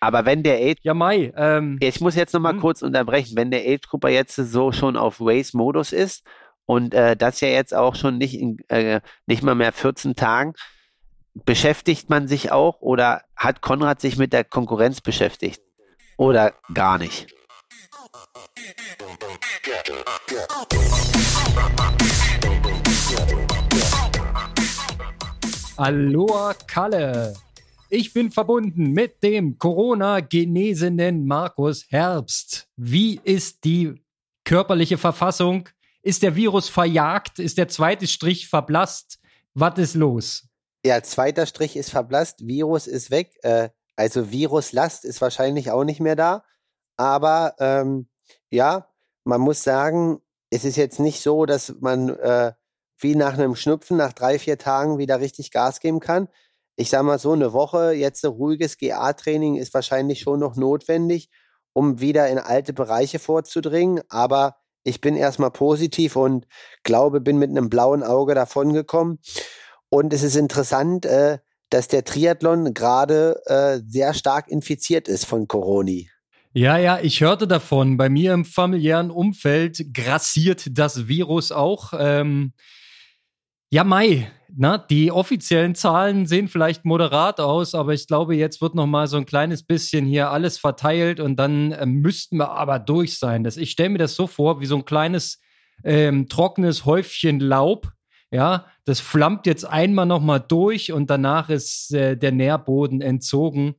Aber wenn der Age, Ja, Mai. Ähm, ich muss jetzt nochmal Hm. kurz unterbrechen, wenn der Age Grouper jetzt so schon auf Race-Modus ist und äh, das ja jetzt auch schon nicht, in, äh, nicht mal mehr 14 Tagen, beschäftigt man sich auch oder hat Konrad sich mit der Konkurrenz beschäftigt? Oder gar nicht? Aloha Kalle. Ich bin verbunden mit dem Corona-genesenen Markus Herbst. Wie ist die körperliche Verfassung? Ist der Virus verjagt? Ist der zweite Strich verblasst? Was ist los? Ja, zweiter Strich ist verblasst, Virus ist weg. Äh, also Viruslast ist wahrscheinlich auch nicht mehr da. Aber ähm, ja, man muss sagen, es ist jetzt nicht so, dass man äh, wie nach einem Schnupfen nach drei, vier Tagen wieder richtig Gas geben kann. Ich sag mal so, eine Woche jetzt ein ruhiges GA-Training ist wahrscheinlich schon noch notwendig, um wieder in alte Bereiche vorzudringen. Aber ich bin erstmal positiv und glaube, bin mit einem blauen Auge davongekommen. Und es ist interessant, äh, dass der Triathlon gerade äh, sehr stark infiziert ist von Coroni. Ja, ja, ich hörte davon. Bei mir im familiären Umfeld grassiert das Virus auch. Ähm, ja, Mai, na, die offiziellen Zahlen sehen vielleicht moderat aus, aber ich glaube, jetzt wird noch mal so ein kleines bisschen hier alles verteilt und dann äh, müssten wir aber durch sein. Das, ich stelle mir das so vor, wie so ein kleines ähm, trockenes Häufchen Laub. Ja, das flammt jetzt einmal noch mal durch und danach ist äh, der Nährboden entzogen.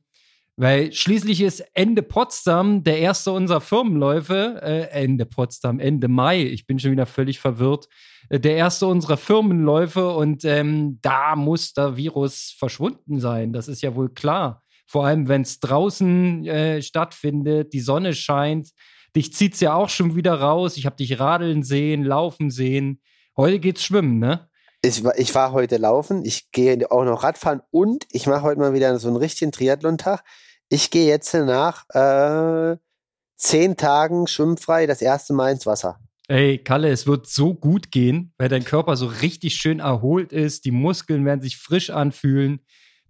Weil schließlich ist Ende Potsdam der erste unserer Firmenläufe, äh, Ende Potsdam, Ende Mai, ich bin schon wieder völlig verwirrt, äh, der erste unserer Firmenläufe und ähm, da muss der Virus verschwunden sein, das ist ja wohl klar. Vor allem, wenn es draußen äh, stattfindet, die Sonne scheint, dich zieht's ja auch schon wieder raus, ich habe dich radeln sehen, laufen sehen. Heute geht's schwimmen, ne? Ich, ich war heute laufen, ich gehe auch noch Radfahren und ich mache heute mal wieder so einen richtigen Triathlon-Tag. Ich gehe jetzt nach äh, zehn Tagen schwimmfrei das erste Mal ins Wasser. Ey, Kalle, es wird so gut gehen, weil dein Körper so richtig schön erholt ist. Die Muskeln werden sich frisch anfühlen.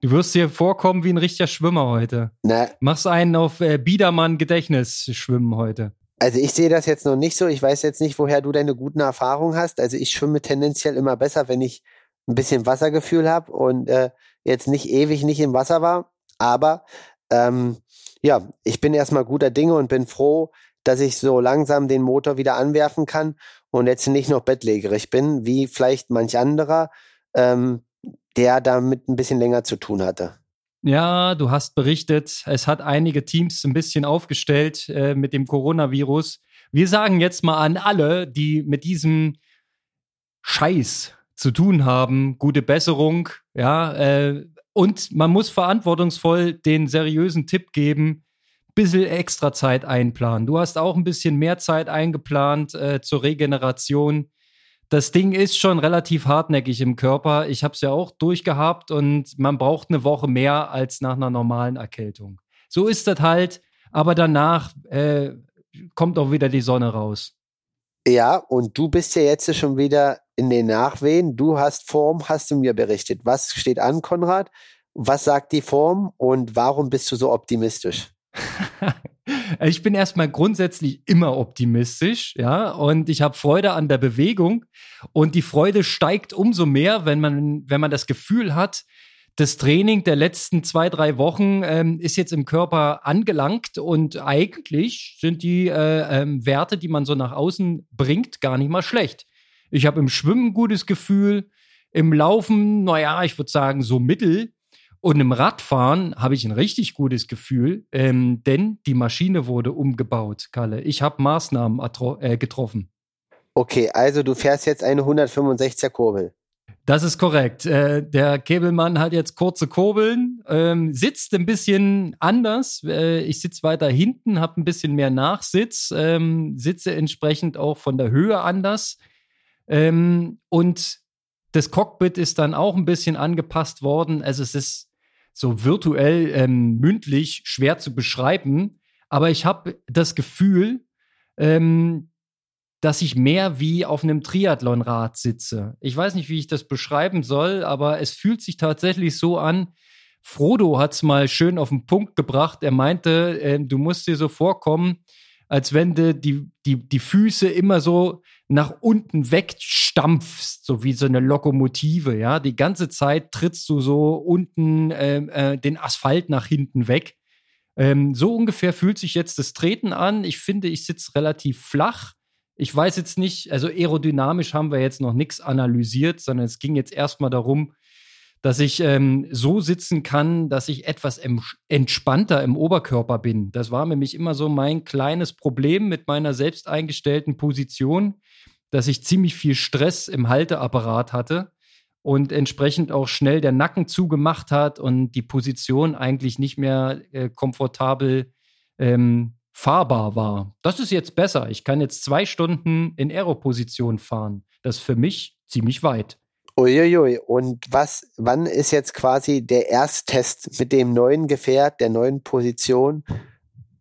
Du wirst dir vorkommen wie ein richtiger Schwimmer heute. Na, Machst einen auf äh, Biedermann Gedächtnis schwimmen heute. Also ich sehe das jetzt noch nicht so. Ich weiß jetzt nicht, woher du deine guten Erfahrungen hast. Also ich schwimme tendenziell immer besser, wenn ich ein bisschen Wassergefühl habe und äh, jetzt nicht ewig nicht im Wasser war. Aber ähm, ja, ich bin erstmal guter Dinge und bin froh, dass ich so langsam den Motor wieder anwerfen kann und jetzt nicht noch bettlägerig bin, wie vielleicht manch anderer, ähm, der damit ein bisschen länger zu tun hatte. Ja, du hast berichtet, es hat einige Teams ein bisschen aufgestellt äh, mit dem Coronavirus. Wir sagen jetzt mal an alle, die mit diesem Scheiß zu tun haben, gute Besserung, ja, äh, und man muss verantwortungsvoll den seriösen Tipp geben, bisschen extra Zeit einplanen. Du hast auch ein bisschen mehr Zeit eingeplant äh, zur Regeneration. Das Ding ist schon relativ hartnäckig im Körper. Ich habe es ja auch durchgehabt und man braucht eine Woche mehr als nach einer normalen Erkältung. So ist das halt, aber danach äh, kommt auch wieder die Sonne raus. Ja, und du bist ja jetzt schon wieder in den Nachwehen. Du hast Form, hast du mir berichtet. Was steht an, Konrad? Was sagt die Form und warum bist du so optimistisch? ich bin erstmal grundsätzlich immer optimistisch, ja, und ich habe Freude an der Bewegung und die Freude steigt umso mehr, wenn man, wenn man das Gefühl hat, das Training der letzten zwei, drei Wochen ähm, ist jetzt im Körper angelangt und eigentlich sind die äh, ähm, Werte, die man so nach außen bringt, gar nicht mal schlecht. Ich habe im Schwimmen ein gutes Gefühl, im Laufen, naja, ich würde sagen, so mittel. Und im Radfahren habe ich ein richtig gutes Gefühl, ähm, denn die Maschine wurde umgebaut, Kalle. Ich habe Maßnahmen äh, getroffen. Okay, also du fährst jetzt eine 165er Kurbel. Das ist korrekt. Äh, der Käbelmann hat jetzt kurze Kurbeln, ähm, sitzt ein bisschen anders. Äh, ich sitze weiter hinten, habe ein bisschen mehr Nachsitz, ähm, sitze entsprechend auch von der Höhe anders. Ähm, und das Cockpit ist dann auch ein bisschen angepasst worden. Also es ist so virtuell ähm, mündlich schwer zu beschreiben, aber ich habe das Gefühl, ähm, dass ich mehr wie auf einem Triathlonrad sitze. Ich weiß nicht, wie ich das beschreiben soll, aber es fühlt sich tatsächlich so an, Frodo hat es mal schön auf den Punkt gebracht. Er meinte, äh, du musst dir so vorkommen, als wenn du die, die, die Füße immer so nach unten wegstampfst, so wie so eine Lokomotive, ja. Die ganze Zeit trittst du so unten äh, äh, den Asphalt nach hinten weg. Ähm, so ungefähr fühlt sich jetzt das Treten an. Ich finde, ich sitze relativ flach. Ich weiß jetzt nicht, also aerodynamisch haben wir jetzt noch nichts analysiert, sondern es ging jetzt erstmal darum, dass ich ähm, so sitzen kann, dass ich etwas entspannter im Oberkörper bin. Das war nämlich immer so mein kleines Problem mit meiner selbst eingestellten Position, dass ich ziemlich viel Stress im Halteapparat hatte und entsprechend auch schnell der Nacken zugemacht hat und die Position eigentlich nicht mehr äh, komfortabel ähm, fahrbar war. Das ist jetzt besser. Ich kann jetzt zwei Stunden in Aeroposition fahren. Das ist für mich ziemlich weit. Uiuiui. Und was, wann ist jetzt quasi der Ersttest mit dem neuen Gefährt, der neuen Position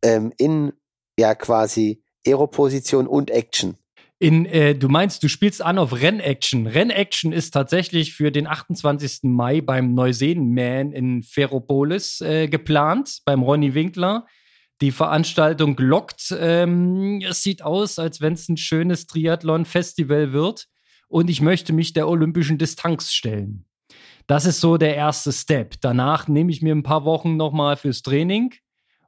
ähm, in ja quasi Aero-Position und Action? In, äh, du meinst, du spielst an auf Rennaction. Rennaction ist tatsächlich für den 28. Mai beim Neuseen-Man in Ferropolis äh, geplant, beim Ronny Winkler. Die Veranstaltung lockt. Ähm, es sieht aus, als wenn es ein schönes Triathlon-Festival wird und ich möchte mich der olympischen Distanz stellen. Das ist so der erste Step. Danach nehme ich mir ein paar Wochen nochmal fürs Training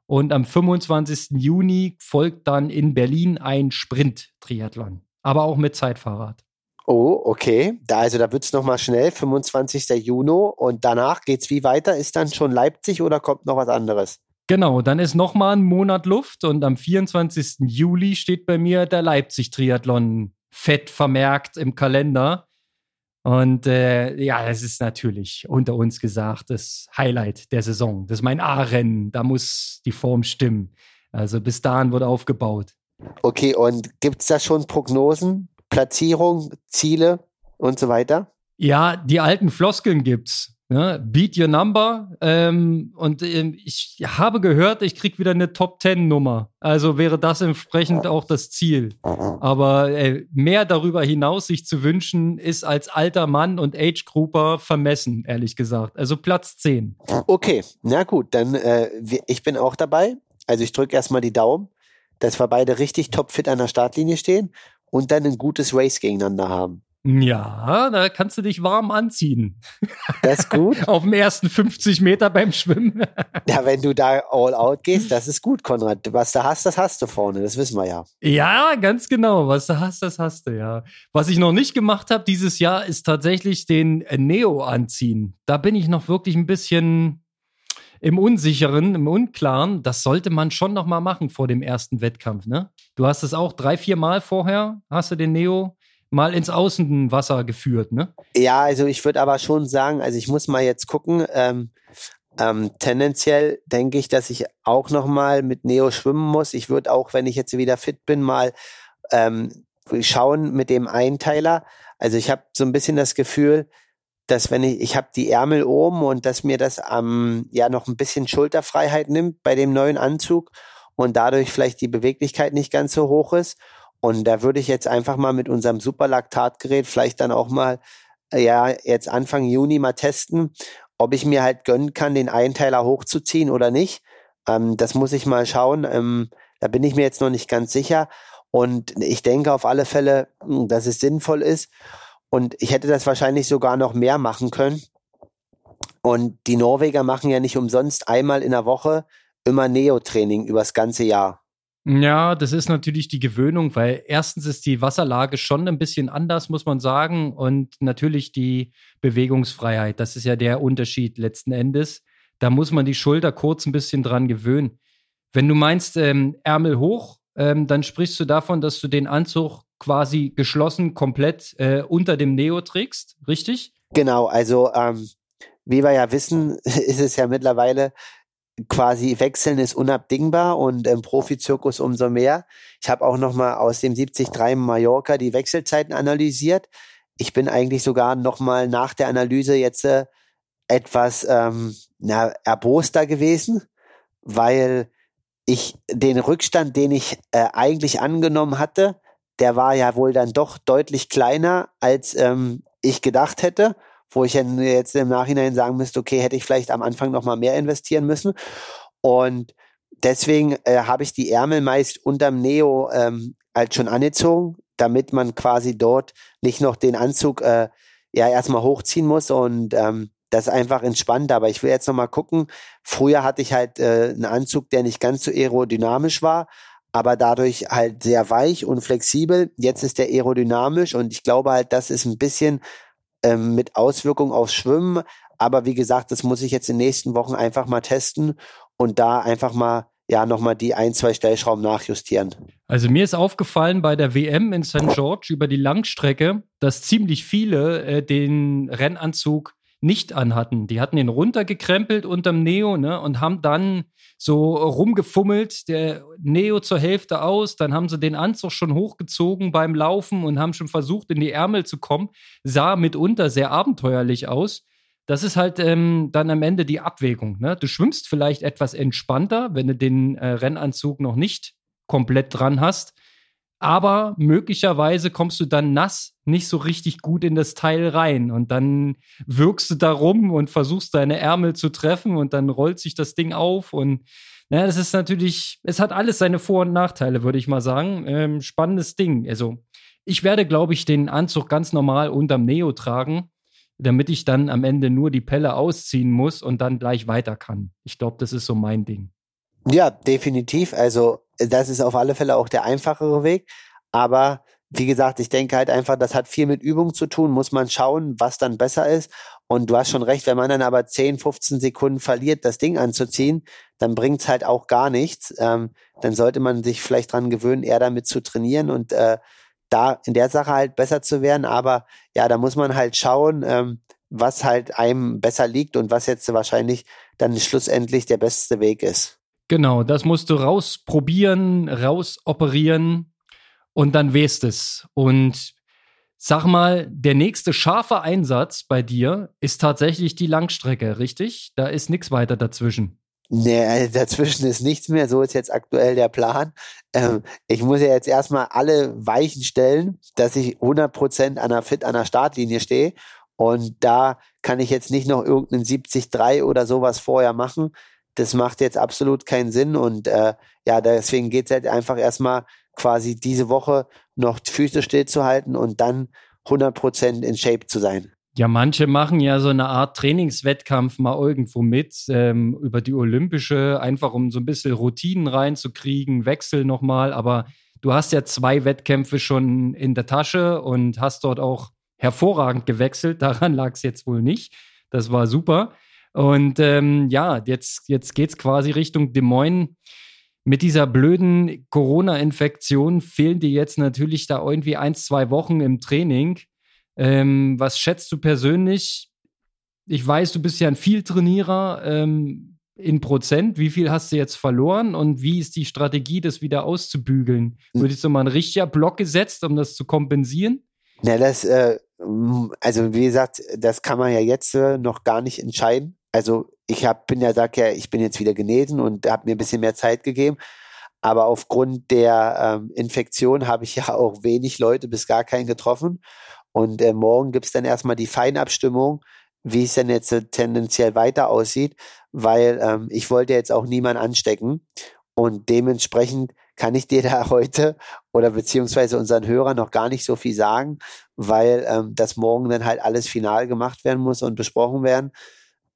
und am 25. Juni folgt dann in Berlin ein Sprint-Triathlon, aber auch mit Zeitfahrrad. Oh, okay. Da, also da wird es nochmal schnell, 25. Juni und danach geht es wie weiter? Ist dann schon Leipzig oder kommt noch was anderes? Genau, dann ist nochmal ein Monat Luft und am 24. Juli steht bei mir der Leipzig-Triathlon fett vermerkt im Kalender. Und äh, ja, es ist natürlich unter uns gesagt das Highlight der Saison. Das ist mein A-Rennen. Da muss die Form stimmen. Also bis dahin wurde aufgebaut. Okay, und gibt es da schon Prognosen, Platzierung, Ziele und so weiter? Ja, die alten Floskeln gibt's. Ne? Beat your number. Ähm, und ähm, ich habe gehört, ich krieg wieder eine Top Ten Nummer. Also wäre das entsprechend auch das Ziel. Aber äh, mehr darüber hinaus sich zu wünschen, ist als alter Mann und Age Grouper vermessen, ehrlich gesagt. Also Platz 10. Okay, na gut, dann äh, ich bin auch dabei. Also ich drücke erstmal die Daumen, dass wir beide richtig topfit an der Startlinie stehen und dann ein gutes Race gegeneinander haben. Ja, da kannst du dich warm anziehen. Das ist gut. Auf dem ersten 50 Meter beim Schwimmen. ja, wenn du da all out gehst, das ist gut, Konrad. Was du hast, das hast du vorne. Das wissen wir ja. Ja, ganz genau. Was du hast, das hast du, ja. Was ich noch nicht gemacht habe dieses Jahr, ist tatsächlich den Neo anziehen. Da bin ich noch wirklich ein bisschen im Unsicheren, im Unklaren. Das sollte man schon noch mal machen vor dem ersten Wettkampf, ne? Du hast es auch drei, vier Mal vorher, hast du den Neo mal ins Außenwasser geführt, ne? Ja, also ich würde aber schon sagen, also ich muss mal jetzt gucken. Ähm, ähm, tendenziell denke ich, dass ich auch noch mal mit Neo schwimmen muss. Ich würde auch, wenn ich jetzt wieder fit bin, mal ähm, schauen mit dem Einteiler. Also ich habe so ein bisschen das Gefühl, dass wenn ich, ich habe die Ärmel oben und dass mir das ähm, ja noch ein bisschen Schulterfreiheit nimmt bei dem neuen Anzug und dadurch vielleicht die Beweglichkeit nicht ganz so hoch ist. Und da würde ich jetzt einfach mal mit unserem Superlaktatgerät vielleicht dann auch mal, äh, ja, jetzt Anfang Juni mal testen, ob ich mir halt gönnen kann, den Einteiler hochzuziehen oder nicht. Ähm, das muss ich mal schauen. Ähm, da bin ich mir jetzt noch nicht ganz sicher. Und ich denke auf alle Fälle, hm, dass es sinnvoll ist. Und ich hätte das wahrscheinlich sogar noch mehr machen können. Und die Norweger machen ja nicht umsonst einmal in der Woche immer Neo-Training übers ganze Jahr. Ja, das ist natürlich die Gewöhnung, weil erstens ist die Wasserlage schon ein bisschen anders, muss man sagen. Und natürlich die Bewegungsfreiheit. Das ist ja der Unterschied letzten Endes. Da muss man die Schulter kurz ein bisschen dran gewöhnen. Wenn du meinst, ähm, Ärmel hoch, ähm, dann sprichst du davon, dass du den Anzug quasi geschlossen komplett äh, unter dem Neo trägst, richtig? Genau, also ähm, wie wir ja wissen, ist es ja mittlerweile quasi wechseln ist unabdingbar und im Profizirkus umso mehr. Ich habe auch noch mal aus dem 73 Mallorca die Wechselzeiten analysiert. Ich bin eigentlich sogar noch mal nach der Analyse jetzt äh, etwas ähm, na, erboster gewesen, weil ich den Rückstand, den ich äh, eigentlich angenommen hatte, der war ja wohl dann doch deutlich kleiner, als ähm, ich gedacht hätte. Wo ich jetzt im Nachhinein sagen müsste, okay, hätte ich vielleicht am Anfang noch mal mehr investieren müssen. Und deswegen äh, habe ich die Ärmel meist unterm Neo ähm, halt schon angezogen, damit man quasi dort nicht noch den Anzug äh, ja erstmal hochziehen muss und ähm, das ist einfach entspannt. Aber ich will jetzt noch mal gucken. Früher hatte ich halt äh, einen Anzug, der nicht ganz so aerodynamisch war, aber dadurch halt sehr weich und flexibel. Jetzt ist der aerodynamisch und ich glaube halt, das ist ein bisschen ähm, mit Auswirkungen aufs Schwimmen. Aber wie gesagt, das muss ich jetzt in den nächsten Wochen einfach mal testen und da einfach mal ja nochmal die ein, zwei Stellschrauben nachjustieren. Also mir ist aufgefallen bei der WM in St. George über die Langstrecke, dass ziemlich viele äh, den Rennanzug nicht anhatten. Die hatten ihn runtergekrempelt unterm Neo ne, und haben dann so rumgefummelt, der Neo zur Hälfte aus, dann haben sie den Anzug schon hochgezogen beim Laufen und haben schon versucht, in die Ärmel zu kommen. Sah mitunter sehr abenteuerlich aus. Das ist halt ähm, dann am Ende die Abwägung. Ne? Du schwimmst vielleicht etwas entspannter, wenn du den äh, Rennanzug noch nicht komplett dran hast aber möglicherweise kommst du dann nass nicht so richtig gut in das Teil rein und dann wirkst du da rum und versuchst deine Ärmel zu treffen und dann rollt sich das Ding auf und naja, das ist natürlich, es hat alles seine Vor- und Nachteile, würde ich mal sagen. Ähm, spannendes Ding. Also ich werde, glaube ich, den Anzug ganz normal unterm Neo tragen, damit ich dann am Ende nur die Pelle ausziehen muss und dann gleich weiter kann. Ich glaube, das ist so mein Ding. Ja, definitiv. Also das ist auf alle Fälle auch der einfachere Weg. Aber wie gesagt, ich denke halt einfach, das hat viel mit Übung zu tun, muss man schauen, was dann besser ist. Und du hast schon recht, wenn man dann aber 10, 15 Sekunden verliert, das Ding anzuziehen, dann bringt's halt auch gar nichts. Ähm, dann sollte man sich vielleicht dran gewöhnen, eher damit zu trainieren und äh, da in der Sache halt besser zu werden. Aber ja, da muss man halt schauen, ähm, was halt einem besser liegt und was jetzt wahrscheinlich dann schlussendlich der beste Weg ist. Genau, das musst du rausprobieren, rausoperieren und dann wehst es. Und sag mal, der nächste scharfe Einsatz bei dir ist tatsächlich die Langstrecke, richtig? Da ist nichts weiter dazwischen. Nee, also dazwischen ist nichts mehr. So ist jetzt aktuell der Plan. Ähm, ich muss ja jetzt erstmal alle Weichen stellen, dass ich 100% an der Fit an der Startlinie stehe. Und da kann ich jetzt nicht noch irgendeinen 70-3 oder sowas vorher machen das macht jetzt absolut keinen Sinn und äh, ja, deswegen geht es halt einfach erstmal quasi diese Woche noch Füße stillzuhalten und dann 100% in Shape zu sein. Ja, manche machen ja so eine Art Trainingswettkampf mal irgendwo mit ähm, über die Olympische, einfach um so ein bisschen Routinen reinzukriegen, Wechsel nochmal. Aber du hast ja zwei Wettkämpfe schon in der Tasche und hast dort auch hervorragend gewechselt. Daran lag es jetzt wohl nicht. Das war super. Und ähm, ja, jetzt, jetzt geht es quasi Richtung Des Moines. Mit dieser blöden Corona-Infektion fehlen dir jetzt natürlich da irgendwie ein, zwei Wochen im Training. Ähm, was schätzt du persönlich? Ich weiß, du bist ja ein Vieltrainierer ähm, in Prozent. Wie viel hast du jetzt verloren und wie ist die Strategie, das wieder auszubügeln? Hm. Würdest du mal einen richtiger Block gesetzt, um das zu kompensieren? Na, das, äh, also wie gesagt, das kann man ja jetzt äh, noch gar nicht entscheiden also ich hab, bin ja, sag ja, ich bin jetzt wieder genesen und habe mir ein bisschen mehr Zeit gegeben. Aber aufgrund der ähm, Infektion habe ich ja auch wenig Leute bis gar keinen getroffen. Und äh, morgen gibt's dann erstmal die Feinabstimmung, wie es denn jetzt äh, tendenziell weiter aussieht, weil ähm, ich wollte jetzt auch niemanden anstecken. Und dementsprechend kann ich dir da heute oder beziehungsweise unseren Hörern noch gar nicht so viel sagen, weil ähm, das morgen dann halt alles final gemacht werden muss und besprochen werden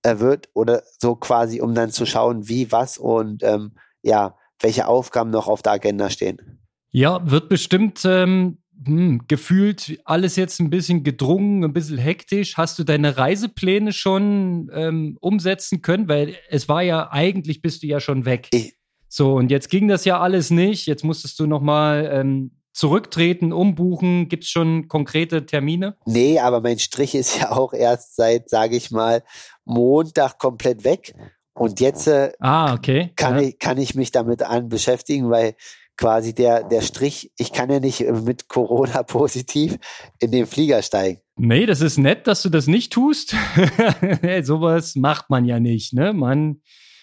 wird oder so quasi, um dann zu schauen, wie, was und ähm, ja, welche Aufgaben noch auf der Agenda stehen. Ja, wird bestimmt ähm, hm, gefühlt alles jetzt ein bisschen gedrungen, ein bisschen hektisch. Hast du deine Reisepläne schon ähm, umsetzen können? Weil es war ja eigentlich bist du ja schon weg. Ich so und jetzt ging das ja alles nicht. Jetzt musstest du noch mal ähm, zurücktreten, umbuchen? Gibt es schon konkrete Termine? Nee, aber mein Strich ist ja auch erst seit, sage ich mal, Montag komplett weg. Und jetzt äh, ah, okay. kann, ja. ich, kann ich mich damit an beschäftigen, weil quasi der, der Strich, ich kann ja nicht mit Corona positiv in den Flieger steigen. Nee, das ist nett, dass du das nicht tust. Sowas macht man ja nicht. Ne? Man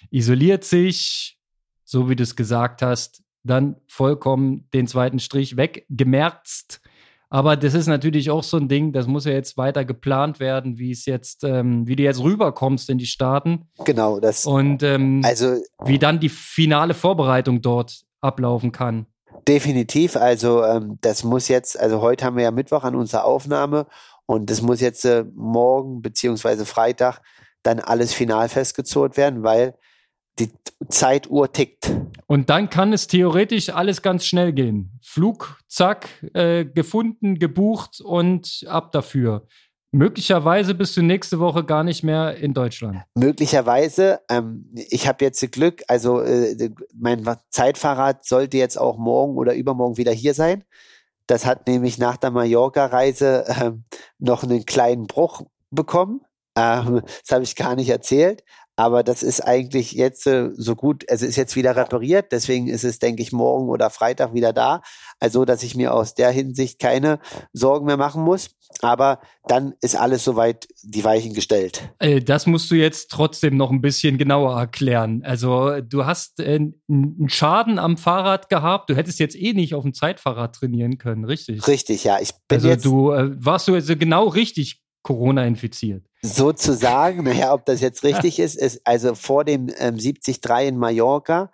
isoliert sich, so wie du es gesagt hast, dann vollkommen den zweiten Strich weggemerzt Aber das ist natürlich auch so ein Ding, das muss ja jetzt weiter geplant werden, wie es jetzt, ähm, wie du jetzt rüberkommst in die Staaten. Genau, das. Und ähm, Also wie dann die finale Vorbereitung dort ablaufen kann. definitiv. Also ähm, das muss jetzt. Also heute haben wir ja Mittwoch an unserer Aufnahme und das muss jetzt äh, morgen beziehungsweise Freitag dann alles final festgezurrt werden, weil die Zeituhr tickt. Und dann kann es theoretisch alles ganz schnell gehen. Flug, zack, äh, gefunden, gebucht und ab dafür. Möglicherweise bist du nächste Woche gar nicht mehr in Deutschland. Möglicherweise, ähm, ich habe jetzt Glück, also äh, mein Zeitfahrrad sollte jetzt auch morgen oder übermorgen wieder hier sein. Das hat nämlich nach der Mallorca-Reise ähm, noch einen kleinen Bruch bekommen. Ähm, das habe ich gar nicht erzählt. Aber das ist eigentlich jetzt äh, so gut, also ist jetzt wieder repariert, deswegen ist es, denke ich, morgen oder Freitag wieder da. Also, dass ich mir aus der Hinsicht keine Sorgen mehr machen muss. Aber dann ist alles soweit die Weichen gestellt. Äh, das musst du jetzt trotzdem noch ein bisschen genauer erklären. Also, du hast äh, einen Schaden am Fahrrad gehabt. Du hättest jetzt eh nicht auf dem Zeitfahrrad trainieren können, richtig? Richtig, ja. Ich bin Also, jetzt du äh, warst du also genau richtig Corona infiziert. sozusagen, naja, ob das jetzt richtig ist, ist also vor dem ähm, 73 in Mallorca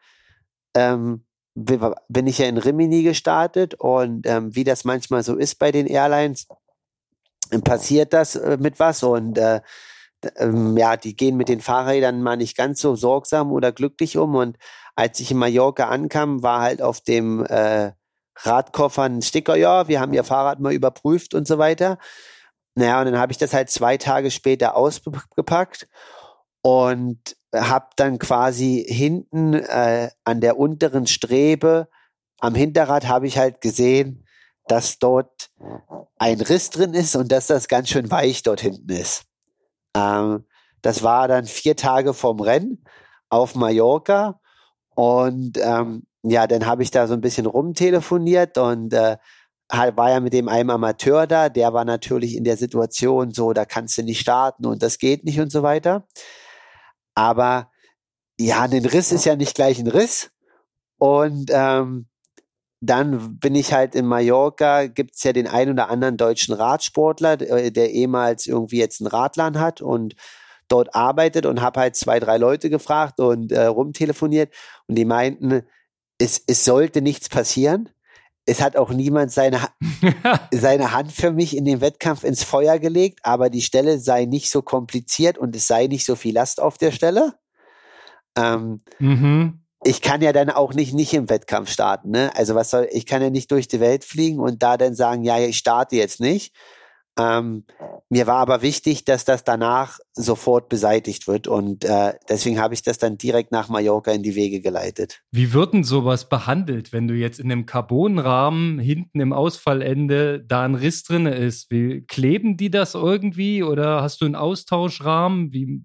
ähm, bi- bin ich ja in Rimini gestartet und ähm, wie das manchmal so ist bei den Airlines, ähm, passiert das äh, mit was und äh, ähm, ja, die gehen mit den Fahrrädern mal nicht ganz so sorgsam oder glücklich um und als ich in Mallorca ankam, war halt auf dem äh, Radkoffer ein Sticker, ja, wir haben ihr Fahrrad mal überprüft und so weiter. Naja, und dann habe ich das halt zwei Tage später ausgepackt und habe dann quasi hinten äh, an der unteren Strebe am Hinterrad habe ich halt gesehen, dass dort ein Riss drin ist und dass das ganz schön weich dort hinten ist. Ähm, das war dann vier Tage vorm Rennen auf Mallorca und ähm, ja, dann habe ich da so ein bisschen rumtelefoniert und äh, war ja mit dem einem Amateur da, der war natürlich in der Situation so, da kannst du nicht starten und das geht nicht und so weiter. Aber ja, ein Riss ist ja nicht gleich ein Riss. Und ähm, dann bin ich halt in Mallorca, gibt's ja den ein oder anderen deutschen Radsportler, der, der ehemals irgendwie jetzt einen Radlan hat und dort arbeitet und habe halt zwei, drei Leute gefragt und äh, rumtelefoniert und die meinten, es, es sollte nichts passieren. Es hat auch niemand seine, seine Hand für mich in den Wettkampf ins Feuer gelegt, aber die Stelle sei nicht so kompliziert und es sei nicht so viel Last auf der Stelle. Ähm, mhm. ich kann ja dann auch nicht nicht im Wettkampf starten, ne? Also was soll, ich kann ja nicht durch die Welt fliegen und da dann sagen, ja, ich starte jetzt nicht. Ähm, mir war aber wichtig, dass das danach sofort beseitigt wird und äh, deswegen habe ich das dann direkt nach Mallorca in die Wege geleitet. Wie wird denn sowas behandelt, wenn du jetzt in einem Carbonrahmen hinten im Ausfallende da ein Riss drin ist? Wie kleben die das irgendwie oder hast du einen Austauschrahmen? Wie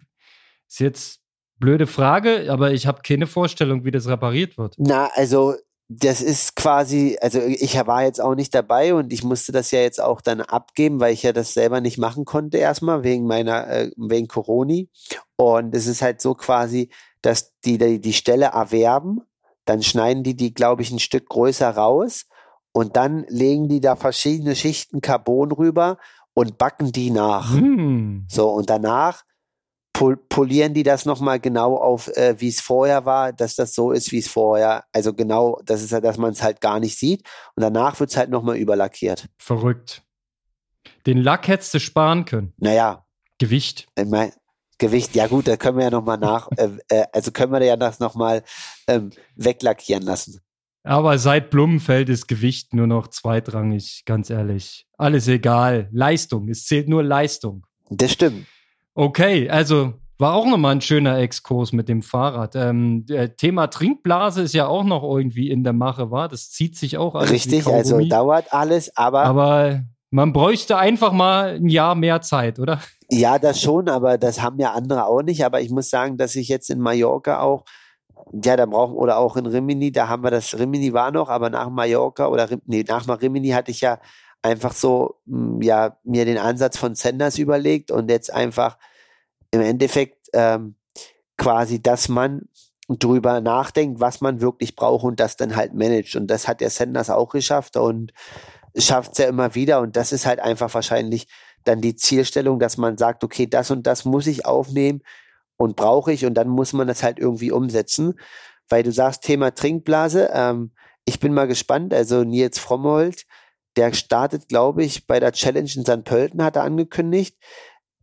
ist jetzt blöde Frage, aber ich habe keine Vorstellung, wie das repariert wird. Na, also das ist quasi, also ich war jetzt auch nicht dabei und ich musste das ja jetzt auch dann abgeben, weil ich ja das selber nicht machen konnte erstmal wegen meiner, äh, wegen Coroni. Und es ist halt so quasi, dass die die, die Stelle erwerben, dann schneiden die die, glaube ich, ein Stück größer raus und dann legen die da verschiedene Schichten Carbon rüber und backen die nach. Hm. So, und danach pol polieren die das nochmal genau auf, äh, wie es vorher war, dass das so ist, wie es vorher, also genau, das ist ja, dass man es halt gar nicht sieht. Und danach wird es halt nochmal überlackiert. Verrückt. Den Lack hättest du sparen können. Naja, Gewicht. ich mein, Gewicht, ja gut, da können wir ja nochmal nach, äh, äh, also können wir ja das nochmal ähm, weglackieren lassen. Aber seit Blumenfeld ist Gewicht nur noch zweitrangig, ganz ehrlich. Alles egal. Leistung. Es zählt nur Leistung. Das stimmt. Okay, also war auch nochmal ein schöner Exkurs mit dem Fahrrad. Ähm, der Thema Trinkblase ist ja auch noch irgendwie in der Mache, war? Das zieht sich auch alles. Richtig, also dauert alles, aber, Aber man bräuchte einfach mal ein Jahr mehr Zeit, oder? ja, das schon, aber das haben ja andere auch nicht. Aber ich muss sagen, dass ich jetzt in Mallorca auch, ja, da brauchen, oder auch in Rimini, da haben wir das, Rimini war noch, aber nach Mallorca oder, nee, nach Rimini hatte ich ja einfach so, mh, ja, mir den Ansatz von Senders überlegt und jetzt einfach im Endeffekt ähm, quasi, dass man drüber nachdenkt, was man wirklich braucht und das dann halt managt. Und das hat der Senders auch geschafft und schafft es ja immer wieder und das ist halt einfach wahrscheinlich dann die Zielstellung, dass man sagt, okay, das und das muss ich aufnehmen und brauche ich und dann muss man das halt irgendwie umsetzen. Weil du sagst, Thema Trinkblase, ähm, ich bin mal gespannt, also Nils Frommold, der startet, glaube ich, bei der Challenge in St. Pölten, hat er angekündigt.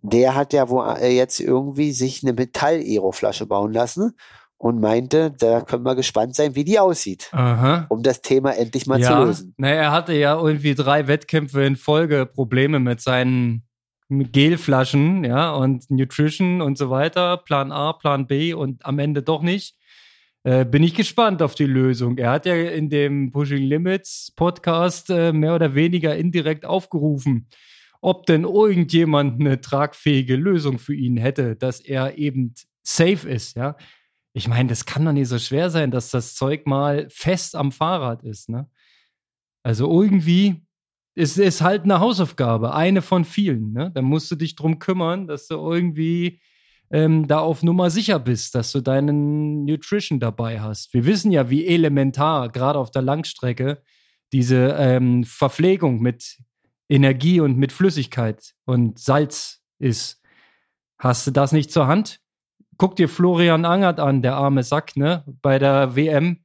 Der hat ja wo er jetzt irgendwie sich eine Metall-Aero-Flasche bauen lassen und meinte, da können wir gespannt sein, wie die aussieht, Aha. um das Thema endlich mal ja. zu lösen. Na, er hatte ja irgendwie drei Wettkämpfe in Folge Probleme mit seinen Gelflaschen, ja, und Nutrition und so weiter, Plan A, Plan B und am Ende doch nicht. Äh, bin ich gespannt auf die Lösung. Er hat ja in dem Pushing Limits Podcast äh, mehr oder weniger indirekt aufgerufen, ob denn irgendjemand eine tragfähige Lösung für ihn hätte, dass er eben safe ist, ja. Ich meine, das kann doch nicht so schwer sein, dass das Zeug mal fest am Fahrrad ist, ne? Also irgendwie ist es halt eine Hausaufgabe, eine von vielen, ne? Da musst du dich drum kümmern, dass du irgendwie ähm, da auf Nummer sicher bist, dass du deinen Nutrition dabei hast. Wir wissen ja, wie elementar, gerade auf der Langstrecke, diese ähm, Verpflegung mit Energie und mit Flüssigkeit und Salz ist. Hast du das nicht zur Hand? Guck dir Florian Angert an, der arme Sack, ne? Bei der WM,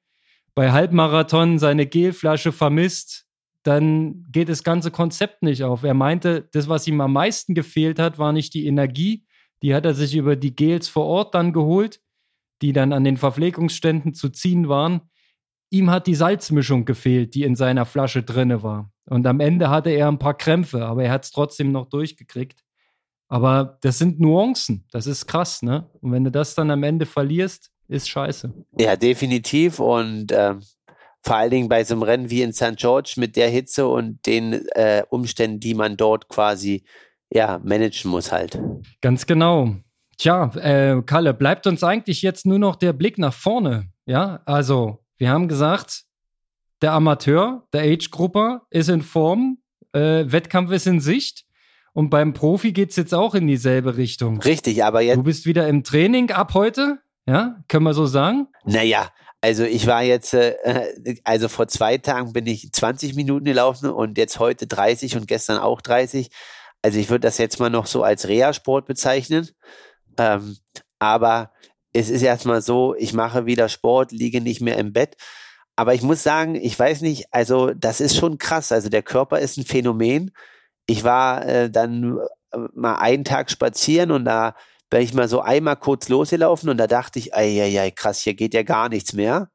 bei Halbmarathon seine Gelflasche vermisst, dann geht das ganze Konzept nicht auf. Er meinte, das, was ihm am meisten gefehlt hat, war nicht die Energie, die hat er sich über die Gels vor Ort dann geholt, die dann an den Verpflegungsständen zu ziehen waren. Ihm hat die Salzmischung gefehlt, die in seiner Flasche drinne war. Und am Ende hatte er ein paar Krämpfe, aber er hat es trotzdem noch durchgekriegt. Aber das sind Nuancen. Das ist krass, ne? Und wenn du das dann am Ende verlierst, ist scheiße. Ja, definitiv. Und äh, vor allen Dingen bei so einem Rennen wie in St. George mit der Hitze und den äh, Umständen, die man dort quasi ja, managen muss halt. Ganz genau. Tja, äh, Kalle, bleibt uns eigentlich jetzt nur noch der Blick nach vorne. Ja, also wir haben gesagt, der Amateur, der Age-Grupper ist in Form, äh, Wettkampf ist in Sicht. Und beim Profi geht es jetzt auch in dieselbe Richtung. Richtig, aber jetzt. Du bist wieder im Training ab heute, ja? Können wir so sagen? Naja, also ich war jetzt, äh, also vor zwei Tagen bin ich 20 Minuten gelaufen und jetzt heute 30 und gestern auch 30. Also ich würde das jetzt mal noch so als Reha-Sport bezeichnen. Ähm, aber es ist erstmal so, ich mache wieder Sport, liege nicht mehr im Bett. Aber ich muss sagen, ich weiß nicht, also das ist schon krass. Also der Körper ist ein Phänomen ich war äh, dann äh, mal einen Tag spazieren und da bin ich mal so einmal kurz losgelaufen und da dachte ich, ei, ei, ei, krass, hier geht ja gar nichts mehr.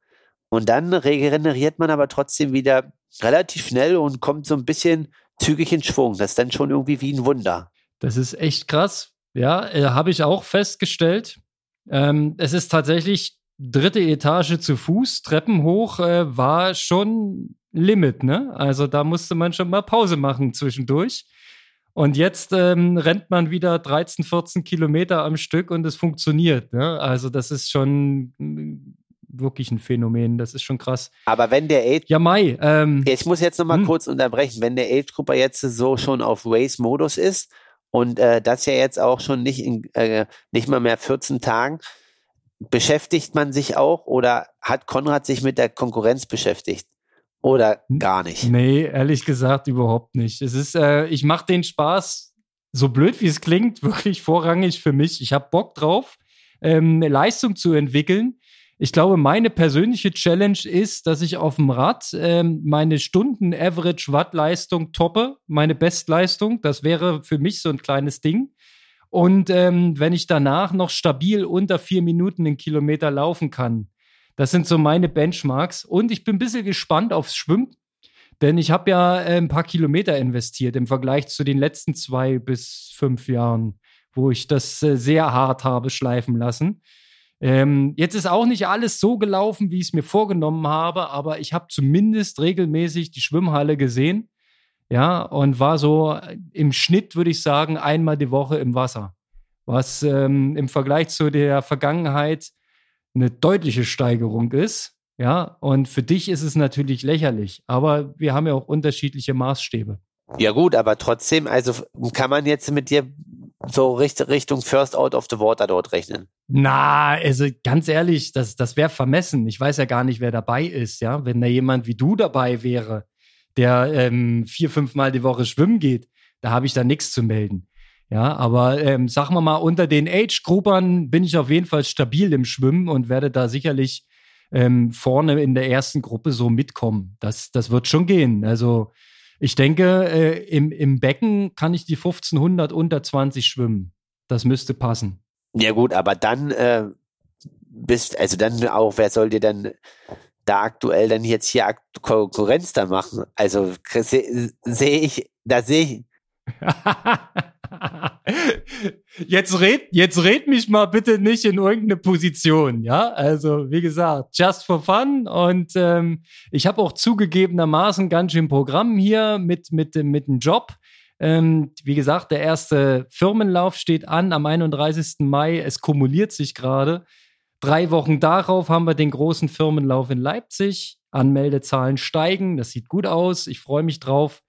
Und dann regeneriert man aber trotzdem wieder relativ schnell und kommt so ein bisschen zügig in Schwung. Das ist dann schon irgendwie wie ein Wunder. Das ist echt krass. Ja, äh, habe ich auch festgestellt. Ähm, es ist tatsächlich dritte Etage zu Fuß, Treppen hoch, äh, war schon Limit, ne? Also da musste man schon mal Pause machen zwischendurch. Und jetzt ähm, rennt man wieder 13, 14 Kilometer am Stück und es funktioniert. Ne? Also das ist schon wirklich ein Phänomen. Das ist schon krass. Aber wenn der Age. Ja, Mai. Ähm, ich muss jetzt nochmal hm. kurz unterbrechen. Wenn der Age-Grupper jetzt so schon auf Race-Modus ist und äh, das ja jetzt auch schon nicht, in, äh, nicht mal mehr 14 Tagen, beschäftigt man sich auch oder hat Konrad sich mit der Konkurrenz beschäftigt? Oder gar nicht? Nee, ehrlich gesagt überhaupt nicht. Es ist, äh, ich mache den Spaß, so blöd wie es klingt, wirklich vorrangig für mich. Ich habe Bock drauf, ähm, eine Leistung zu entwickeln. Ich glaube, meine persönliche Challenge ist, dass ich auf dem Rad ähm, meine Stunden Average Wattleistung toppe, meine Bestleistung. Das wäre für mich so ein kleines Ding. Und ähm, wenn ich danach noch stabil unter vier Minuten einen Kilometer laufen kann, das sind so meine Benchmarks. Und ich bin ein bisschen gespannt aufs Schwimmen, denn ich habe ja äh, ein paar Kilometer investiert im Vergleich zu den letzten zwei bis fünf Jahren, wo ich das äh, sehr hart habe schleifen lassen. Ähm, jetzt ist auch nicht alles so gelaufen, wie ich es mir vorgenommen habe, aber ich habe zumindest regelmäßig die Schwimmhalle gesehen. Ja, und war so äh, im Schnitt, würde ich sagen, einmal die Woche im Wasser. Was ähm, im Vergleich zu der Vergangenheit eine deutliche Steigerung ist. Ja, und für dich ist es natürlich lächerlich, aber wir haben ja auch unterschiedliche Maßstäbe. Ja gut, aber trotzdem, also kann man jetzt mit dir so Richtung First Out of the Water dort rechnen? Na, also ganz ehrlich, das, das wäre vermessen. Ich weiß ja gar nicht, wer dabei ist, ja. Wenn da jemand wie du dabei wäre, der ähm, vier, fünf Mal die Woche schwimmen geht. Da habe ich da nichts zu melden. Ja, aber ähm, sagen wir mal, unter den Age-Gruppern bin ich auf jeden Fall stabil im Schwimmen und werde da sicherlich ähm, vorne in der ersten Gruppe so mitkommen. Das, das wird schon gehen. Also ich denke, äh, im, im Becken kann ich die 1500 unter 20 schwimmen. Das müsste passen. Ja gut, aber dann äh, bist, also dann auch, wer soll dir dann da aktuell dann jetzt hier Konkurrenz da machen? Also sehe seh ich, da sehe ich. jetzt red, jetzt red mich mal bitte nicht in irgendeine Position, ja? Also, wie gesagt, just for fun. Und ähm, ich habe auch zugegebenermaßen ganz schön Programm hier mit, mit, mit dem Job. Ähm, wie gesagt, der erste Firmenlauf steht an am 31. Mai. Es kumuliert sich gerade. Drei Wochen darauf haben wir den großen Firmenlauf in Leipzig. Anmeldezahlen steigen. Das sieht gut aus. Ich freue mich drauf.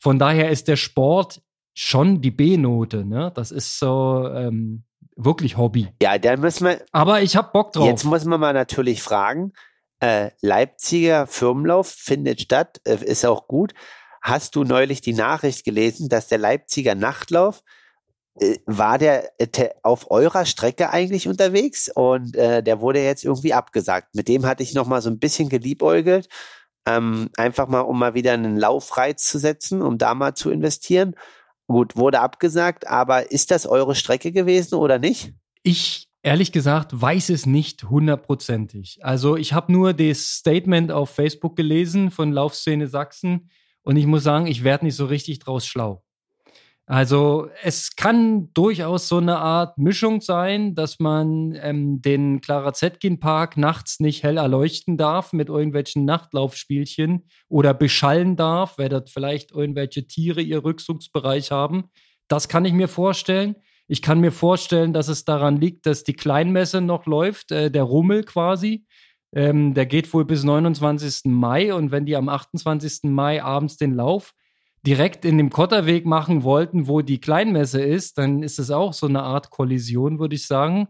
Von daher ist der Sport schon die B-Note. Ne? Das ist so ähm, wirklich Hobby. Ja, da müssen wir. Aber ich habe Bock drauf. Jetzt muss man mal natürlich fragen. Äh, Leipziger Firmenlauf findet statt, äh, ist auch gut. Hast du neulich die Nachricht gelesen, dass der Leipziger Nachtlauf äh, war der äh, auf eurer Strecke eigentlich unterwegs und äh, der wurde jetzt irgendwie abgesagt. Mit dem hatte ich noch mal so ein bisschen geliebäugelt, ähm, einfach mal, um mal wieder einen Laufreiz zu setzen, um da mal zu investieren. Gut, wurde abgesagt, aber ist das eure Strecke gewesen oder nicht? Ich ehrlich gesagt weiß es nicht hundertprozentig. Also ich habe nur das Statement auf Facebook gelesen von Laufszene Sachsen und ich muss sagen, ich werde nicht so richtig draus schlau. Also es kann durchaus so eine Art Mischung sein, dass man ähm, den Clara Zetkin Park nachts nicht hell erleuchten darf mit irgendwelchen Nachtlaufspielchen oder beschallen darf, weil dort vielleicht irgendwelche Tiere ihr Rückzugsbereich haben. Das kann ich mir vorstellen. Ich kann mir vorstellen, dass es daran liegt, dass die Kleinmesse noch läuft, äh, der Rummel quasi. Ähm, der geht wohl bis 29. Mai und wenn die am 28. Mai abends den Lauf direkt in dem Kotterweg machen wollten, wo die Kleinmesse ist, dann ist es auch so eine Art Kollision, würde ich sagen.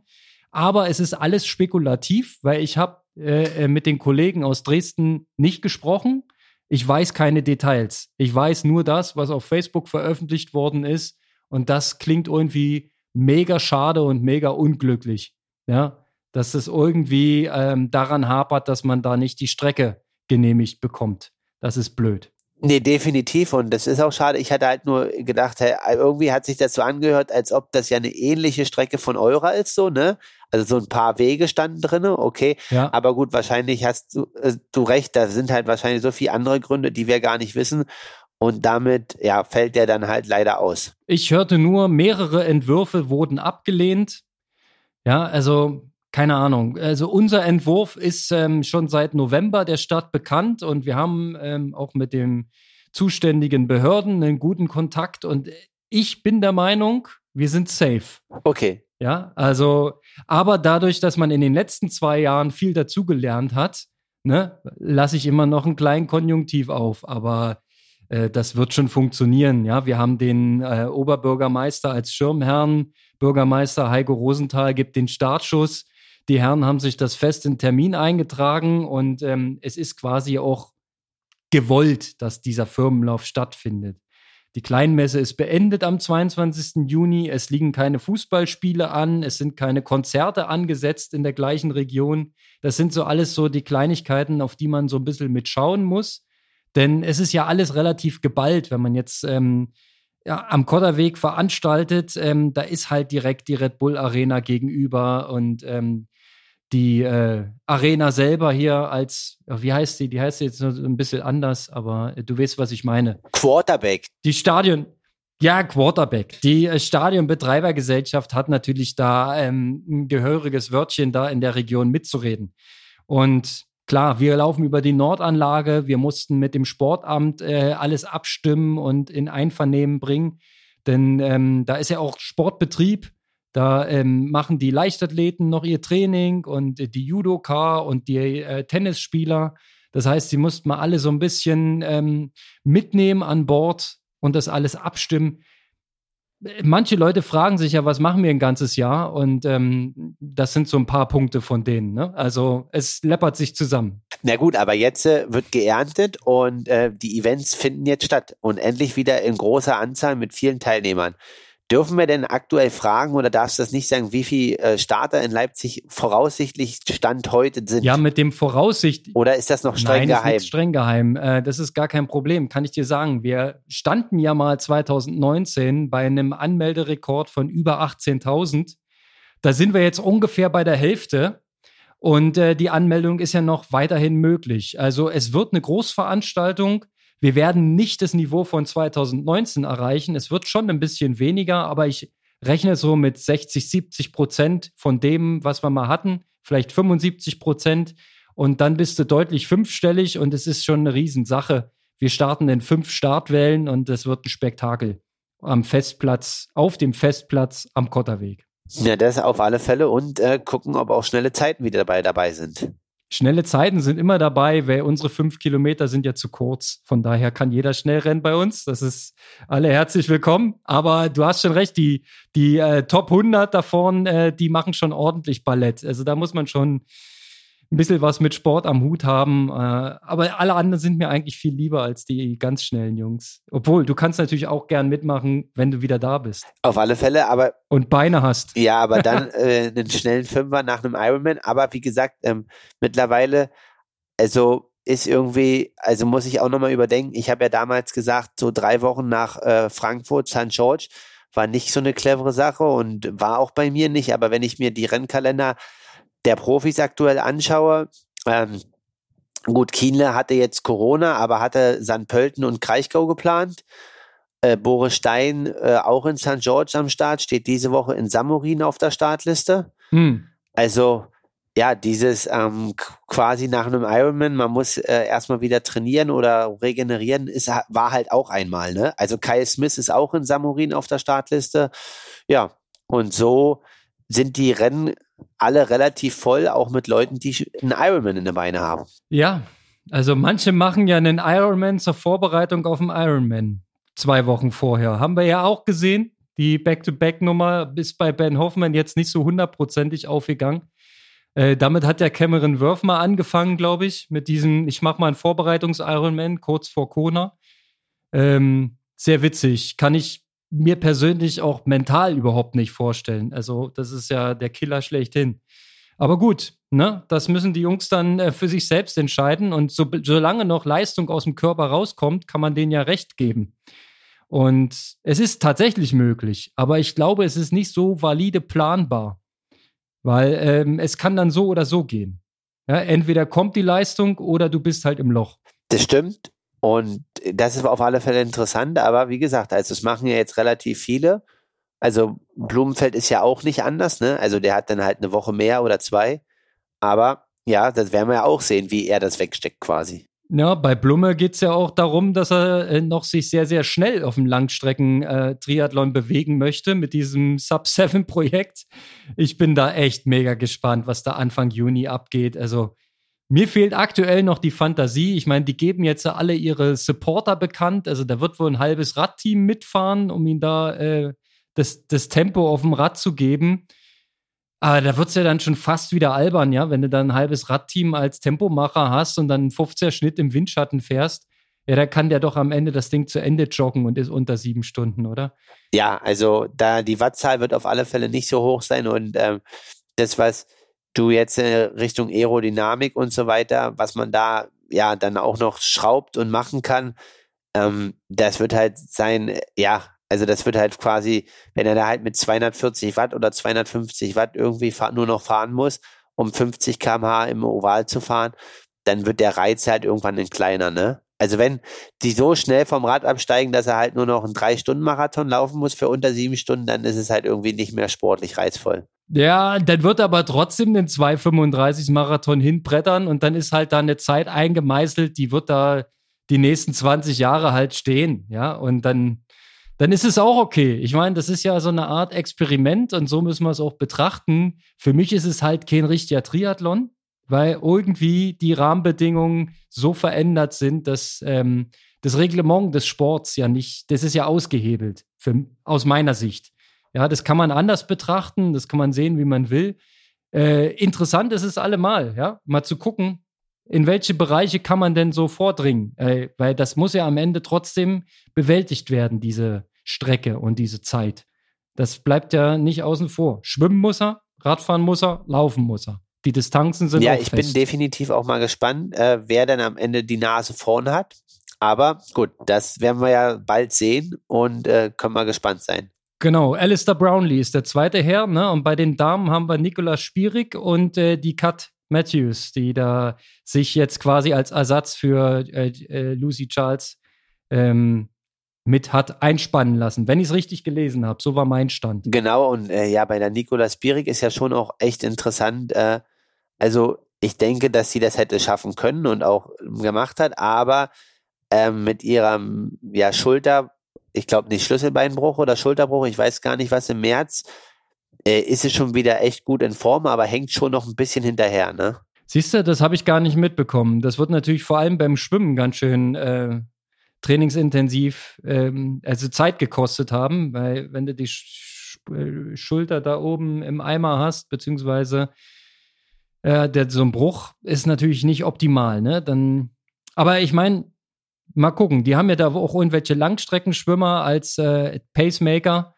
Aber es ist alles spekulativ, weil ich habe äh, äh, mit den Kollegen aus Dresden nicht gesprochen. Ich weiß keine Details. Ich weiß nur das, was auf Facebook veröffentlicht worden ist. Und das klingt irgendwie mega schade und mega unglücklich. Ja, dass es irgendwie ähm, daran hapert, dass man da nicht die Strecke genehmigt bekommt. Das ist blöd. Nee, definitiv. Und das ist auch schade. Ich hatte halt nur gedacht, hey, irgendwie hat sich das so angehört, als ob das ja eine ähnliche Strecke von eurer ist, so, ne? Also so ein paar Wege standen drin, okay. Ja. Aber gut, wahrscheinlich hast du, äh, du recht, da sind halt wahrscheinlich so viele andere Gründe, die wir gar nicht wissen. Und damit, ja, fällt der dann halt leider aus. Ich hörte nur, mehrere Entwürfe wurden abgelehnt. Ja, also keine Ahnung. Also unser Entwurf ist ähm, schon seit November der Stadt bekannt und wir haben ähm, auch mit den zuständigen Behörden einen guten Kontakt und ich bin der Meinung, wir sind safe. Okay. Ja, also, aber dadurch, dass man in den letzten zwei Jahren viel dazugelernt hat, ne, lasse ich immer noch einen kleinen Konjunktiv auf, aber äh, das wird schon funktionieren. Ja, wir haben den äh, Oberbürgermeister als Schirmherrn, Bürgermeister Heiko Rosenthal gibt den Startschuss. Die Herren haben sich das fest in Termin eingetragen und ähm, es ist quasi auch gewollt, dass dieser Firmenlauf stattfindet. Die Kleinmesse ist beendet am 22. Juni. Es liegen keine Fußballspiele an. Es sind keine Konzerte angesetzt in der gleichen Region. Das sind so alles so die Kleinigkeiten, auf die man so ein bisschen mitschauen muss. Denn es ist ja alles relativ geballt, wenn man jetzt ähm, ja, am Kotterweg veranstaltet. Ähm, da ist halt direkt die Red Bull Arena gegenüber und ähm, die äh, Arena selber hier als, wie heißt die? Die heißt jetzt ein bisschen anders, aber du weißt, was ich meine. Quarterback. Die Stadion, ja, Quarterback. Die äh, Stadionbetreibergesellschaft hat natürlich da ähm, ein gehöriges Wörtchen da in der Region mitzureden. Und klar, wir laufen über die Nordanlage. Wir mussten mit dem Sportamt äh, alles abstimmen und in Einvernehmen bringen. Denn ähm, da ist ja auch Sportbetrieb da ähm, machen die Leichtathleten noch ihr Training und äh, die Judoka und die äh, Tennisspieler. Das heißt, sie mussten mal alle so ein bisschen ähm, mitnehmen an Bord und das alles abstimmen. manche Leute fragen sich ja, was machen wir ein ganzes Jahr? Und ähm, das sind so ein paar Punkte von denen. Ne? Also es läppert sich zusammen. Na gut, aber jetzt äh, wird geerntet und äh, die Events finden jetzt statt und endlich wieder in großer Anzahl mit vielen Teilnehmern. Dürfen wir denn aktuell fragen oder darfst du das nicht sagen, wie viele äh, Starter in Leipzig voraussichtlich Stand heute sind? Ja, mit dem Voraussicht. Oder ist das noch streng Nein, geheim? Ist streng geheim. Äh, das ist gar kein Problem, kann ich dir sagen. Wir standen ja mal 2019 bei einem Anmelderekord von über 18.000. Da sind wir jetzt ungefähr bei der Hälfte. Und äh, die Anmeldung ist ja noch weiterhin möglich. Also es wird eine Großveranstaltung. Wir werden nicht das Niveau von 2019 erreichen. Es wird schon ein bisschen weniger, aber ich rechne so mit 60, 70 Prozent von dem, was wir mal hatten, vielleicht 75 Prozent. Und dann bist du deutlich fünfstellig und es ist schon eine Riesensache. Wir starten in fünf Startwellen und es wird ein Spektakel am Festplatz, auf dem Festplatz am Kotterweg. Ja, das auf alle Fälle und äh, gucken, ob auch schnelle Zeiten wieder dabei, dabei sind. Schnelle Zeiten sind immer dabei, weil unsere fünf Kilometer sind ja zu kurz. Von daher kann jeder schnell rennen bei uns. Das ist alle herzlich willkommen. Aber du hast schon recht, die, die äh, Top 100 davon, äh, die machen schon ordentlich Ballett. Also da muss man schon ein bisschen was mit Sport am Hut haben. Äh, aber alle anderen sind mir eigentlich viel lieber als die ganz schnellen Jungs. Obwohl, du kannst natürlich auch gern mitmachen, wenn du wieder da bist. Auf alle Fälle, aber. Und Beine hast. Ja, aber dann äh, einen schnellen Fünfer nach einem Ironman. Aber wie gesagt, ähm, mittlerweile, also ist irgendwie, also muss ich auch nochmal überdenken. Ich habe ja damals gesagt, so drei Wochen nach äh, Frankfurt, St. George, war nicht so eine clevere Sache und war auch bei mir nicht. Aber wenn ich mir die Rennkalender der Profis aktuell anschaue, ähm, gut, Kienle hatte jetzt Corona, aber hatte St. Pölten und Kraichgau geplant. Äh, Boris Stein äh, auch in St. George am Start, steht diese Woche in Samorin auf der Startliste. Hm. Also ja, dieses ähm, quasi nach einem Ironman, man muss äh, erstmal wieder trainieren oder regenerieren, ist, war halt auch einmal, ne? Also Kyle Smith ist auch in Samorin auf der Startliste. Ja, und so sind die Rennen alle relativ voll, auch mit Leuten, die einen Ironman in der Beine haben. Ja, also manche machen ja einen Ironman zur Vorbereitung auf den Ironman. Zwei Wochen vorher. Haben wir ja auch gesehen. Die Back-to-Back-Nummer ist bei Ben Hoffman jetzt nicht so hundertprozentig aufgegangen. Äh, damit hat ja Cameron Worth mal angefangen, glaube ich, mit diesem, ich mache mal einen Vorbereitungs-Ironman kurz vor Kona. Ähm, sehr witzig. Kann ich mir persönlich auch mental überhaupt nicht vorstellen. Also, das ist ja der Killer schlechthin. Aber gut, ne, das müssen die Jungs dann äh, für sich selbst entscheiden. Und so, solange noch Leistung aus dem Körper rauskommt, kann man denen ja recht geben. Und es ist tatsächlich möglich, aber ich glaube, es ist nicht so valide planbar, weil ähm, es kann dann so oder so gehen. Ja, entweder kommt die Leistung oder du bist halt im Loch. Das stimmt. Und das ist auf alle Fälle interessant, aber wie gesagt, also das machen ja jetzt relativ viele. Also Blumenfeld ist ja auch nicht anders, ne? Also der hat dann halt eine Woche mehr oder zwei. Aber ja, das werden wir ja auch sehen, wie er das wegsteckt quasi. Ja, bei Blume geht es ja auch darum, dass er äh, noch sich sehr, sehr schnell auf dem Langstrecken-Triathlon äh, bewegen möchte mit diesem Sub-7-Projekt. Ich bin da echt mega gespannt, was da Anfang Juni abgeht. Also mir fehlt aktuell noch die Fantasie. Ich meine, die geben jetzt alle ihre Supporter bekannt. Also da wird wohl ein halbes Radteam mitfahren, um ihn da äh, das, das Tempo auf dem Rad zu geben. Aber da wird es ja dann schon fast wieder albern, ja, wenn du dann ein halbes Radteam als Tempomacher hast und dann einen 15er Schnitt im Windschatten fährst. Ja, da kann der doch am Ende das Ding zu Ende joggen und ist unter sieben Stunden, oder? Ja, also da die Wattzahl wird auf alle Fälle nicht so hoch sein und ähm, das, was du jetzt äh, Richtung Aerodynamik und so weiter, was man da ja dann auch noch schraubt und machen kann, ähm, das wird halt sein, ja, also das wird halt quasi, wenn er da halt mit 240 Watt oder 250 Watt irgendwie nur noch fahren muss, um 50 kmh im Oval zu fahren, dann wird der Reiz halt irgendwann ein kleiner, ne? Also wenn die so schnell vom Rad absteigen, dass er halt nur noch einen Drei-Stunden-Marathon laufen muss für unter sieben Stunden, dann ist es halt irgendwie nicht mehr sportlich reizvoll. Ja, dann wird aber trotzdem den 2,35 Marathon hinbrettern und dann ist halt da eine Zeit eingemeißelt, die wird da die nächsten 20 Jahre halt stehen, ja, und dann, dann ist es auch okay. Ich meine, das ist ja so eine Art Experiment und so müssen wir es auch betrachten. Für mich ist es halt kein richtiger Triathlon, weil irgendwie die Rahmenbedingungen so verändert sind, dass ähm, das Reglement des Sports ja nicht, das ist ja ausgehebelt, für, aus meiner Sicht. Ja, das kann man anders betrachten, das kann man sehen, wie man will. Äh, interessant ist es allemal, ja, mal zu gucken, in welche Bereiche kann man denn so vordringen? Äh, weil das muss ja am Ende trotzdem bewältigt werden, diese Strecke und diese Zeit. Das bleibt ja nicht außen vor. Schwimmen muss er, Radfahren muss er, laufen muss er. Die Distanzen sind Ja, ich fest. bin definitiv auch mal gespannt, äh, wer dann am Ende die Nase vorn hat. Aber gut, das werden wir ja bald sehen und äh, können mal gespannt sein. Genau, Alistair Brownlee ist der zweite Herr, ne? Und bei den Damen haben wir Nicola Spierig und äh, die Kat Matthews, die da sich jetzt quasi als Ersatz für äh, äh, Lucy Charles ähm, mit hat einspannen lassen, wenn ich es richtig gelesen habe. So war mein Stand. Genau, und äh, ja, bei der Nicola Spierig ist ja schon auch echt interessant. Äh, also ich denke, dass sie das hätte schaffen können und auch gemacht hat, aber ähm, mit ihrem ja, Schulter, ich glaube nicht Schlüsselbeinbruch oder Schulterbruch, ich weiß gar nicht was im März, äh, ist sie schon wieder echt gut in Form, aber hängt schon noch ein bisschen hinterher, ne? Siehst du, das habe ich gar nicht mitbekommen. Das wird natürlich vor allem beim Schwimmen ganz schön äh, trainingsintensiv, ähm, also Zeit gekostet haben, weil wenn du die Sch Schulter da oben im Eimer hast, beziehungsweise äh, der, so ein Bruch ist natürlich nicht optimal, ne? Dann, aber ich meine, mal gucken, die haben ja da auch irgendwelche Langstreckenschwimmer als äh, Pacemaker.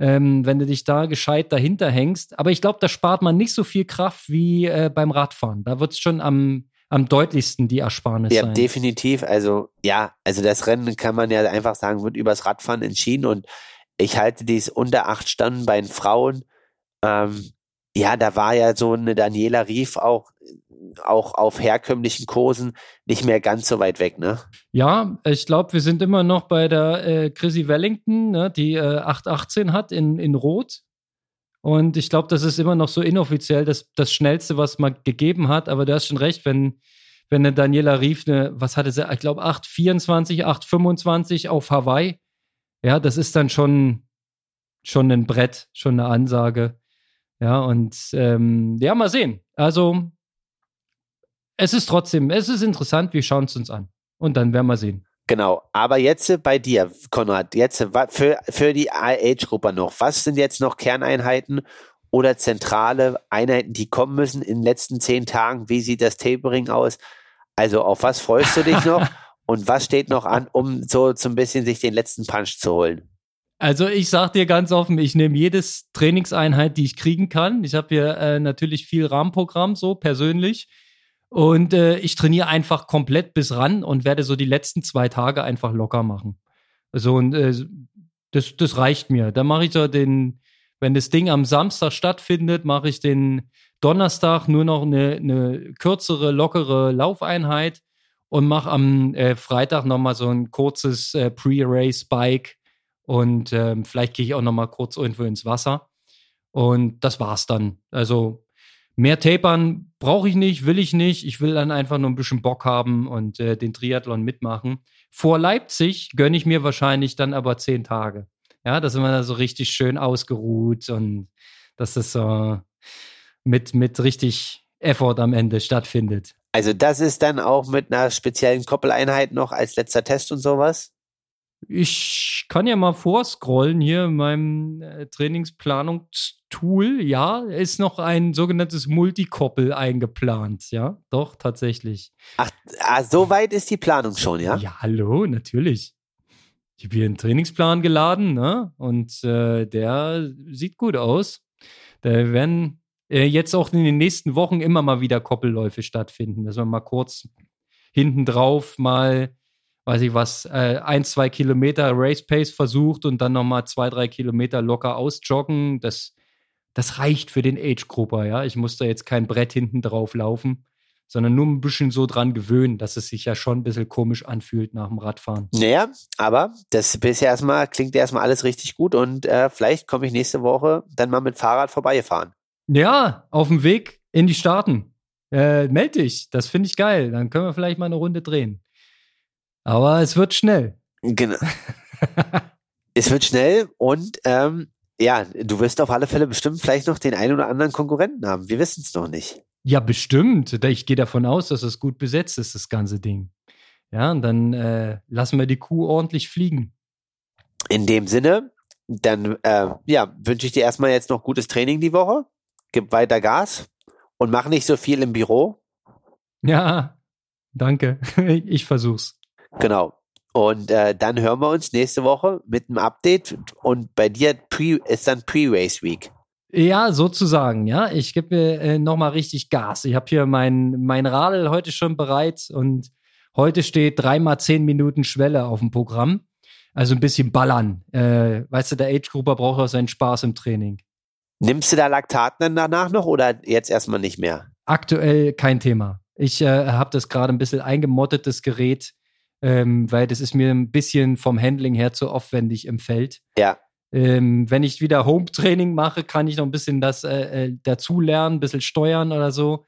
Ähm, wenn du dich da gescheit dahinter hängst. Aber ich glaube, da spart man nicht so viel Kraft wie äh, beim Radfahren. Da wird es schon am, am deutlichsten die Ersparnis Ja, sein. definitiv. Also, ja, also das Rennen kann man ja einfach sagen, wird übers Radfahren entschieden und ich halte dies unter acht Stunden bei den Frauen. Ähm, ja, da war ja so eine Daniela Rief auch, auch auf herkömmlichen Kursen nicht mehr ganz so weit weg, ne? Ja, ich glaube, wir sind immer noch bei der äh, Chrissy Wellington, ne, die äh, 818 hat in, in Rot. Und ich glaube, das ist immer noch so inoffiziell das, das Schnellste, was man gegeben hat. Aber du hast schon recht, wenn, wenn eine Daniela Rief eine, was hatte sie, ich glaube 824, 825 auf Hawaii. Ja, das ist dann schon, schon ein Brett, schon eine Ansage. Ja, und ähm, ja, mal sehen. Also, es ist trotzdem, es ist interessant, wir schauen es uns an. Und dann werden wir sehen. Genau. Aber jetzt bei dir, Konrad, jetzt für, für die Age-Gruppe noch. Was sind jetzt noch Kerneinheiten oder zentrale Einheiten, die kommen müssen in den letzten zehn Tagen? Wie sieht das Tapering aus? Also auf was freust du dich noch? Und was steht noch an, um so, so ein bisschen sich den letzten Punch zu holen? Also ich sag dir ganz offen, ich nehme jedes Trainingseinheit, die ich kriegen kann. Ich habe hier äh, natürlich viel Rahmenprogramm so persönlich und äh, ich trainiere einfach komplett bis ran und werde so die letzten zwei Tage einfach locker machen. So und äh, das, das reicht mir. Da mache ich so den, wenn das Ding am Samstag stattfindet, mache ich den Donnerstag nur noch eine, eine kürzere, lockere Laufeinheit und mache am äh, Freitag nochmal so ein kurzes äh, Pre-Race-Bike und ähm, vielleicht gehe ich auch noch mal kurz irgendwo ins Wasser. Und das war's dann. Also mehr Tapern brauche ich nicht, will ich nicht. Ich will dann einfach nur ein bisschen Bock haben und äh, den Triathlon mitmachen. Vor Leipzig gönne ich mir wahrscheinlich dann aber zehn Tage. Ja, da sind wir da so richtig schön ausgeruht und dass das so mit, mit richtig Effort am Ende stattfindet. Also das ist dann auch mit einer speziellen Koppeleinheit noch als letzter Test und sowas? Ich kann ja mal vorscrollen hier in meinem äh, Trainingsplanungstool. Ja, ist noch ein sogenanntes Multikoppel eingeplant. Ja, doch, tatsächlich. Ach, ah, so weit ist die Planung schon, ja? Ja, hallo, natürlich. Ich habe hier einen Trainingsplan geladen, ne? Und äh, der sieht gut aus. Da werden äh, jetzt auch in den nächsten Wochen immer mal wieder Koppelläufe stattfinden, dass man mal kurz hinten drauf mal weiß ich was, äh, ein, zwei Kilometer Race Pace versucht und dann nochmal zwei, drei Kilometer locker ausjoggen. Das, das reicht für den Age-Grupper, ja. Ich muss da jetzt kein Brett hinten drauf laufen, sondern nur ein bisschen so dran gewöhnen, dass es sich ja schon ein bisschen komisch anfühlt nach dem Radfahren. Naja, aber das bisher erstmal klingt erstmal alles richtig gut und äh, vielleicht komme ich nächste Woche dann mal mit Fahrrad vorbeigefahren. Ja, auf dem Weg in die Staaten. Äh, meld dich, das finde ich geil. Dann können wir vielleicht mal eine Runde drehen. Aber es wird schnell. Genau. es wird schnell und ähm, ja, du wirst auf alle Fälle bestimmt vielleicht noch den einen oder anderen Konkurrenten haben. Wir wissen es noch nicht. Ja, bestimmt. Ich gehe davon aus, dass es gut besetzt ist, das ganze Ding. Ja, und dann äh, lassen wir die Kuh ordentlich fliegen. In dem Sinne, dann äh, ja, wünsche ich dir erstmal jetzt noch gutes Training die Woche. Gib weiter Gas und mach nicht so viel im Büro. Ja, danke. Ich versuch's. Genau. Und äh, dann hören wir uns nächste Woche mit einem Update. Und bei dir pre, ist dann Pre-Race Week. Ja, sozusagen, ja. Ich gebe mir äh, nochmal richtig Gas. Ich habe hier mein, mein Radl heute schon bereit und heute steht dreimal zehn Minuten Schwelle auf dem Programm. Also ein bisschen ballern. Äh, weißt du, der Age-Grupper braucht auch seinen Spaß im Training. Nimmst du da Laktat dann danach noch oder jetzt erstmal nicht mehr? Aktuell kein Thema. Ich äh, habe das gerade ein bisschen eingemottetes Gerät ähm, weil das ist mir ein bisschen vom Handling her zu aufwendig im Feld. Ja. Ähm, wenn ich wieder Home-Training mache, kann ich noch ein bisschen das äh, äh, dazulernen, ein bisschen steuern oder so.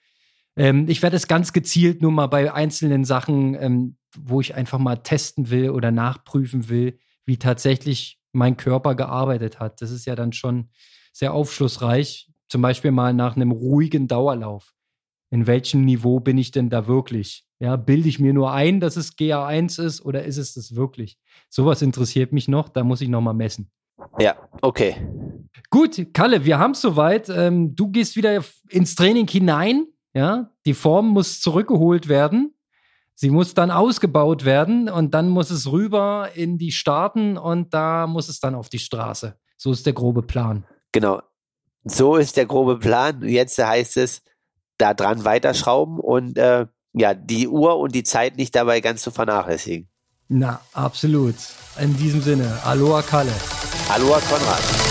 Ähm, ich werde es ganz gezielt nur mal bei einzelnen Sachen, ähm, wo ich einfach mal testen will oder nachprüfen will, wie tatsächlich mein Körper gearbeitet hat. Das ist ja dann schon sehr aufschlussreich. Zum Beispiel mal nach einem ruhigen Dauerlauf. In welchem Niveau bin ich denn da wirklich? Ja, bilde ich mir nur ein, dass es GA1 ist oder ist es das wirklich? Sowas interessiert mich noch, da muss ich noch mal messen. Ja, okay. Gut, Kalle, wir haben es soweit. Ähm, du gehst wieder ins Training hinein. Ja, die Form muss zurückgeholt werden. Sie muss dann ausgebaut werden und dann muss es rüber in die Staaten und da muss es dann auf die Straße. So ist der grobe Plan. Genau. So ist der grobe Plan. Jetzt heißt es, da dran weiterschrauben und äh, ja, die Uhr und die Zeit nicht dabei ganz zu vernachlässigen. Na, absolut. In diesem Sinne, Aloha Kalle. Aloha Konrad.